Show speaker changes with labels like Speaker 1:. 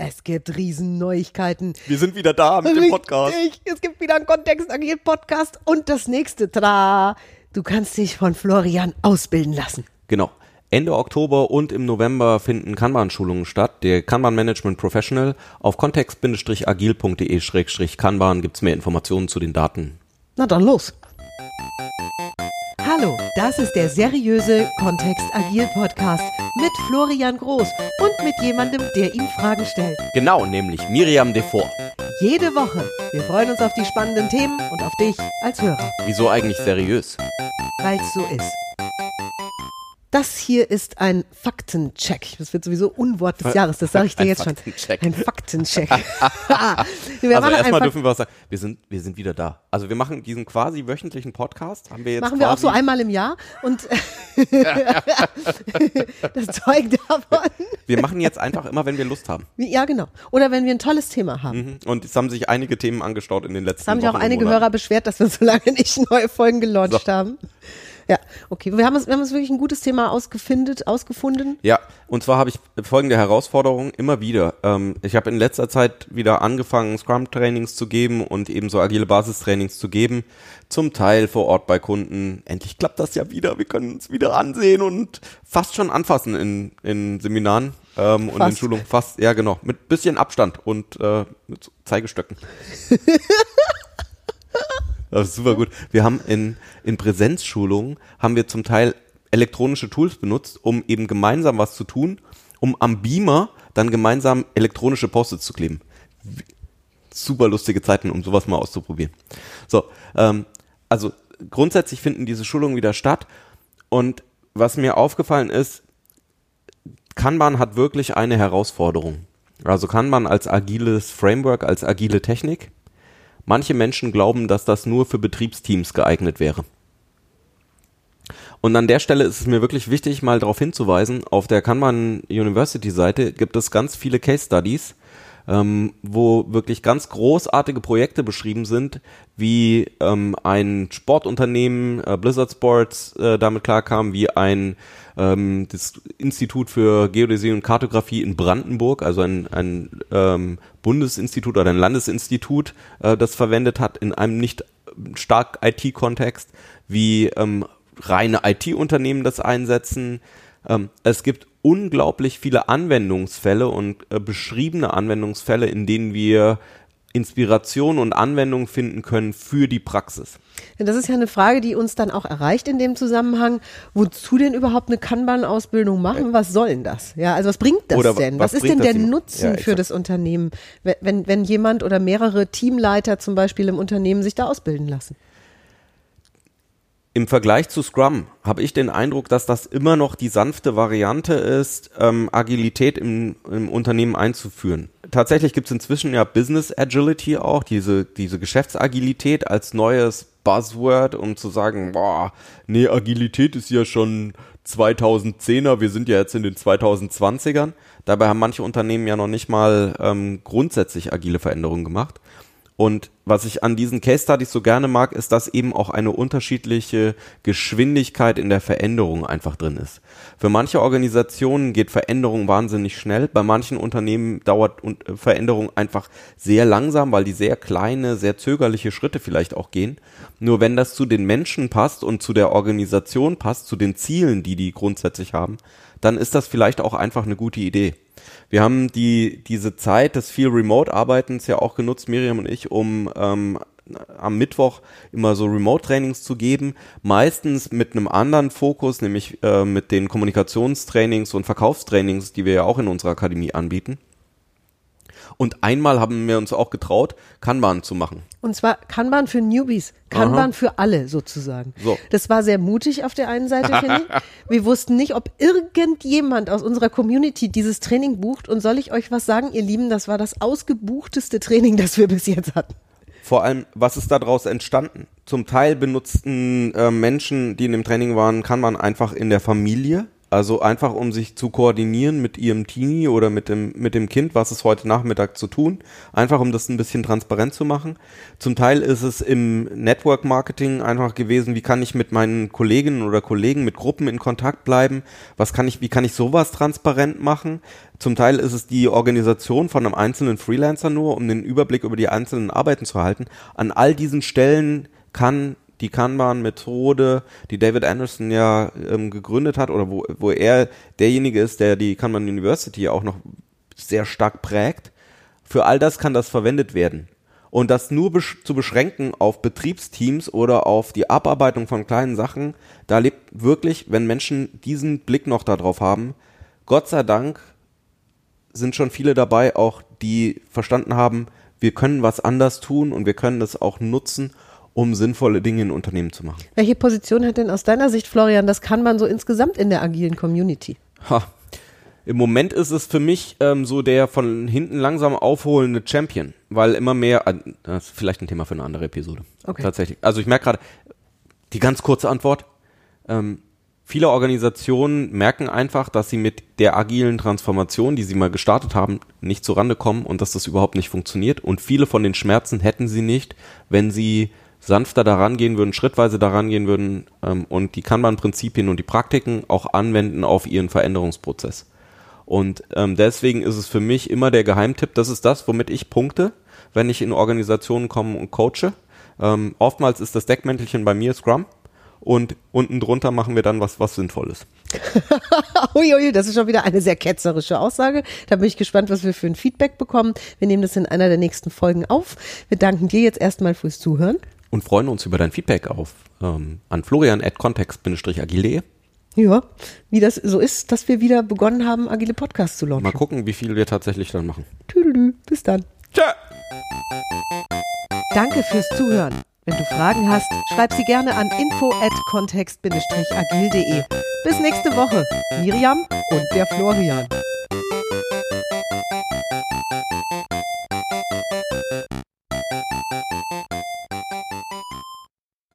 Speaker 1: Es gibt Riesenneuigkeiten.
Speaker 2: Wir sind wieder da mit dem Podcast.
Speaker 1: Richtig, es gibt wieder einen Kontextagil-Podcast und das nächste, tra, du kannst dich von Florian ausbilden lassen.
Speaker 2: Genau. Ende Oktober und im November finden Kanban-Schulungen statt. Der Kanban Management Professional auf kontext-agil.de-kanban gibt's mehr Informationen zu den Daten.
Speaker 1: Na dann los. Hallo, das ist der seriöse Kontext Agil Podcast mit Florian Groß und mit jemandem, der ihm Fragen stellt.
Speaker 2: Genau, nämlich Miriam Devor.
Speaker 1: Jede Woche. Wir freuen uns auf die spannenden Themen und auf dich als Hörer,
Speaker 2: Wieso eigentlich seriös?
Speaker 1: weil's so ist. Das hier ist ein Faktencheck. Das wird sowieso Unwort des Jahres, das sage ich dir
Speaker 2: Ein
Speaker 1: jetzt schon.
Speaker 2: Faktencheck.
Speaker 1: Ein Faktencheck. wir
Speaker 2: also erstmal dürfen wir was sagen. Wir sind, wir sind wieder da. Also wir machen diesen quasi wöchentlichen Podcast. Haben wir jetzt
Speaker 1: machen wir auch so einmal im Jahr und das Zeug davon.
Speaker 2: Wir machen jetzt einfach immer, wenn wir Lust haben.
Speaker 1: Ja, genau. Oder wenn wir ein tolles Thema haben.
Speaker 2: Mhm. Und es haben sich einige Themen angestaut in den letzten
Speaker 1: Es haben sich auch einige. Hörer beschwert, dass wir so lange nicht neue Folgen gelauncht
Speaker 2: So.
Speaker 1: haben. Ja, okay. Wir haben, uns, wir haben uns wirklich ein gutes Thema ausgefindet, ausgefunden.
Speaker 2: Ja, und zwar habe ich folgende Herausforderung immer wieder. Ähm, ich habe in letzter Zeit wieder angefangen, Scrum-Trainings zu geben und ebenso agile Basistrainings zu geben. Zum Teil vor Ort bei Kunden. Endlich klappt das ja wieder. Wir können uns wieder ansehen und fast schon anfassen in, in Seminaren ähm, und in. Schulungen. Fast, ja genau. Mit bisschen Abstand und äh, mit Zeigestöcken. Das ist super gut. Wir haben in, in Präsenzschulungen haben wir zum Teil elektronische Tools benutzt, um eben gemeinsam was zu tun, um am Beamer dann gemeinsam elektronische Post-its zu kleben. Super lustige Zeiten, um sowas mal auszuprobieren. So, ähm, also grundsätzlich finden diese Schulungen wieder statt und was mir aufgefallen ist, Kanban hat wirklich eine Herausforderung. Also Kanban als agiles Framework, als agile Technik. Manche Menschen glauben, dass das nur für Betriebsteams geeignet wäre. Und an der Stelle ist es mir wirklich wichtig, mal darauf hinzuweisen, auf der Kanban University Seite gibt es ganz viele Case Studies, ähm, wo wirklich ganz großartige Projekte beschrieben sind, wie ähm, ein Sportunternehmen, äh, Blizzard Sports, äh, damit klarkam, wie ein ähm, das Institut für Geodäsie und Kartografie in Brandenburg, also ein, ein ähm, Bundesinstitut oder ein Landesinstitut, äh, das verwendet hat in einem nicht stark IT-Kontext, wie ähm, reine IT-Unternehmen das einsetzen. Ähm, es gibt unglaublich viele Anwendungsfälle und äh, beschriebene Anwendungsfälle, in denen wir Inspiration und Anwendung finden können für die Praxis.
Speaker 1: Das ist ja eine Frage, die uns dann auch erreicht in dem Zusammenhang. Wozu denn überhaupt eine Kanban-Ausbildung machen? Was soll denn das? Ja, also was bringt das
Speaker 2: Oder
Speaker 1: denn?
Speaker 2: was
Speaker 1: Was, ist denn der Nutzen
Speaker 2: Ja,
Speaker 1: für das Unternehmen, wenn, wenn jemand oder mehrere Teamleiter zum Beispiel im Unternehmen sich da ausbilden lassen?
Speaker 2: Im Vergleich zu Scrum habe ich den Eindruck, dass das immer noch die sanfte Variante ist, ähm, Agilität im, im Unternehmen einzuführen. Tatsächlich gibt es inzwischen ja Business Agility auch, diese, diese Geschäftsagilität als neues Buzzword, um zu sagen, boah, nee, Agilität ist ja schon 2010er, wir sind ja jetzt in den 2020ern. Dabei haben manche Unternehmen ja noch nicht mal ähm, grundsätzlich agile Veränderungen gemacht. Und was ich an diesen Case Studies so gerne mag, ist, dass eben auch eine unterschiedliche Geschwindigkeit in der Veränderung einfach drin ist. Für manche Organisationen geht Veränderung wahnsinnig schnell. Bei manchen Unternehmen dauert äh, Veränderung einfach sehr langsam, weil die sehr kleine, sehr zögerliche Schritte vielleicht auch gehen. Nur wenn das zu den Menschen passt und zu der Organisation passt, zu den Zielen, die die grundsätzlich haben, dann ist das vielleicht auch einfach eine gute Idee. Wir haben die, diese Zeit des viel Remote-Arbeitens ja auch genutzt, Miriam und ich, um ähm, am Mittwoch immer so Remote-Trainings zu geben, meistens mit einem anderen Fokus, nämlich äh, mit den Kommunikationstrainings und Verkaufstrainings, die wir ja auch in unserer Akademie anbieten. Und einmal haben wir uns auch getraut, Kanban zu machen.
Speaker 1: Und zwar Kanban für Newbies, Kanban für alle sozusagen.
Speaker 2: So.
Speaker 1: Das war sehr mutig auf der einen Seite, finde ich. Wir wussten nicht, ob irgendjemand aus unserer Community dieses Training bucht. Und soll ich euch was sagen, ihr Lieben, das war das ausgebuchteste Training, das wir bis jetzt hatten.
Speaker 2: Vor allem, was ist daraus entstanden? Zum Teil benutzten äh, Menschen, die in dem Training waren, kann man einfach in der Familie Also einfach, um sich zu koordinieren mit ihrem Teenie oder mit dem, mit dem Kind, was ist heute Nachmittag zu tun. Einfach, um das ein bisschen transparent zu machen. Zum Teil ist es im Network Marketing einfach gewesen, wie kann ich mit meinen Kolleginnen oder Kollegen, mit Gruppen in Kontakt bleiben? Was kann ich, wie kann ich sowas transparent machen? Zum Teil ist es die Organisation von einem einzelnen Freelancer nur, um den Überblick über die einzelnen Arbeiten zu halten. An all diesen Stellen kann die Kanban-Methode, die David Anderson ja ähm, gegründet hat oder wo, wo er derjenige ist, der die Kanban University auch noch sehr stark prägt. Für all das kann das verwendet werden. Und das nur besch zu beschränken auf Betriebsteams oder auf die Abarbeitung von kleinen Sachen, da lebt wirklich, wenn Menschen diesen Blick noch darauf haben, Gott sei Dank sind schon viele dabei, auch die verstanden haben, wir können was anders tun und wir können das auch nutzen, um sinnvolle Dinge in Unternehmen zu machen.
Speaker 1: Welche Position hat denn aus deiner Sicht, Florian, das kann man so insgesamt in der agilen Community?
Speaker 2: Ha. Im Moment ist es für mich ähm, so der von hinten langsam aufholende Champion, weil immer mehr, äh, das ist vielleicht ein Thema für eine andere Episode. Okay. Tatsächlich. Also ich merke gerade, die ganz kurze Antwort, ähm, viele Organisationen merken einfach, dass sie mit der agilen Transformation, die sie mal gestartet haben, nicht zurande kommen und dass das überhaupt nicht funktioniert. Und viele von den Schmerzen hätten sie nicht, wenn sie sanfter daran gehen würden, schrittweise daran gehen würden ähm, und die Kanban-Prinzipien und die Praktiken auch anwenden auf ihren Veränderungsprozess. Und ähm, deswegen ist es für mich immer der Geheimtipp, das ist das, womit ich punkte, wenn ich in Organisationen komme und coache. Ähm, oftmals ist das Deckmäntelchen bei mir Scrum und unten drunter machen wir dann was, was Sinnvolles.
Speaker 1: Uiui, das ist schon wieder eine sehr ketzerische Aussage. Da bin ich gespannt, was wir für ein Feedback bekommen. Wir nehmen das in einer der nächsten Folgen auf. Wir danken dir jetzt erstmal fürs Zuhören
Speaker 2: und freuen uns über dein Feedback auf ähm, an florian at context-agile.
Speaker 1: Ja, wie das so ist, dass wir wieder begonnen haben, agile Podcasts zu launchen.
Speaker 2: Mal gucken, wie viel wir tatsächlich dann machen.
Speaker 1: Tüdelü, bis dann.
Speaker 2: Tschö.
Speaker 1: Danke fürs Zuhören. Wenn du Fragen hast, schreib sie gerne an info at context-agil.de. Bis nächste Woche. Miriam und der Florian.